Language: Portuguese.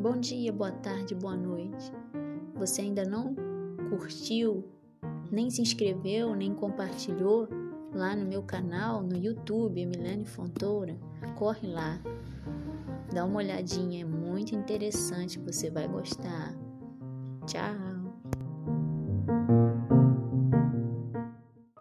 Bom dia, boa tarde, boa noite. Você ainda não curtiu, nem se inscreveu, nem compartilhou lá no meu canal no YouTube, Milene Fontoura? Corre lá, dá uma olhadinha, é muito interessante, você vai gostar. Tchau!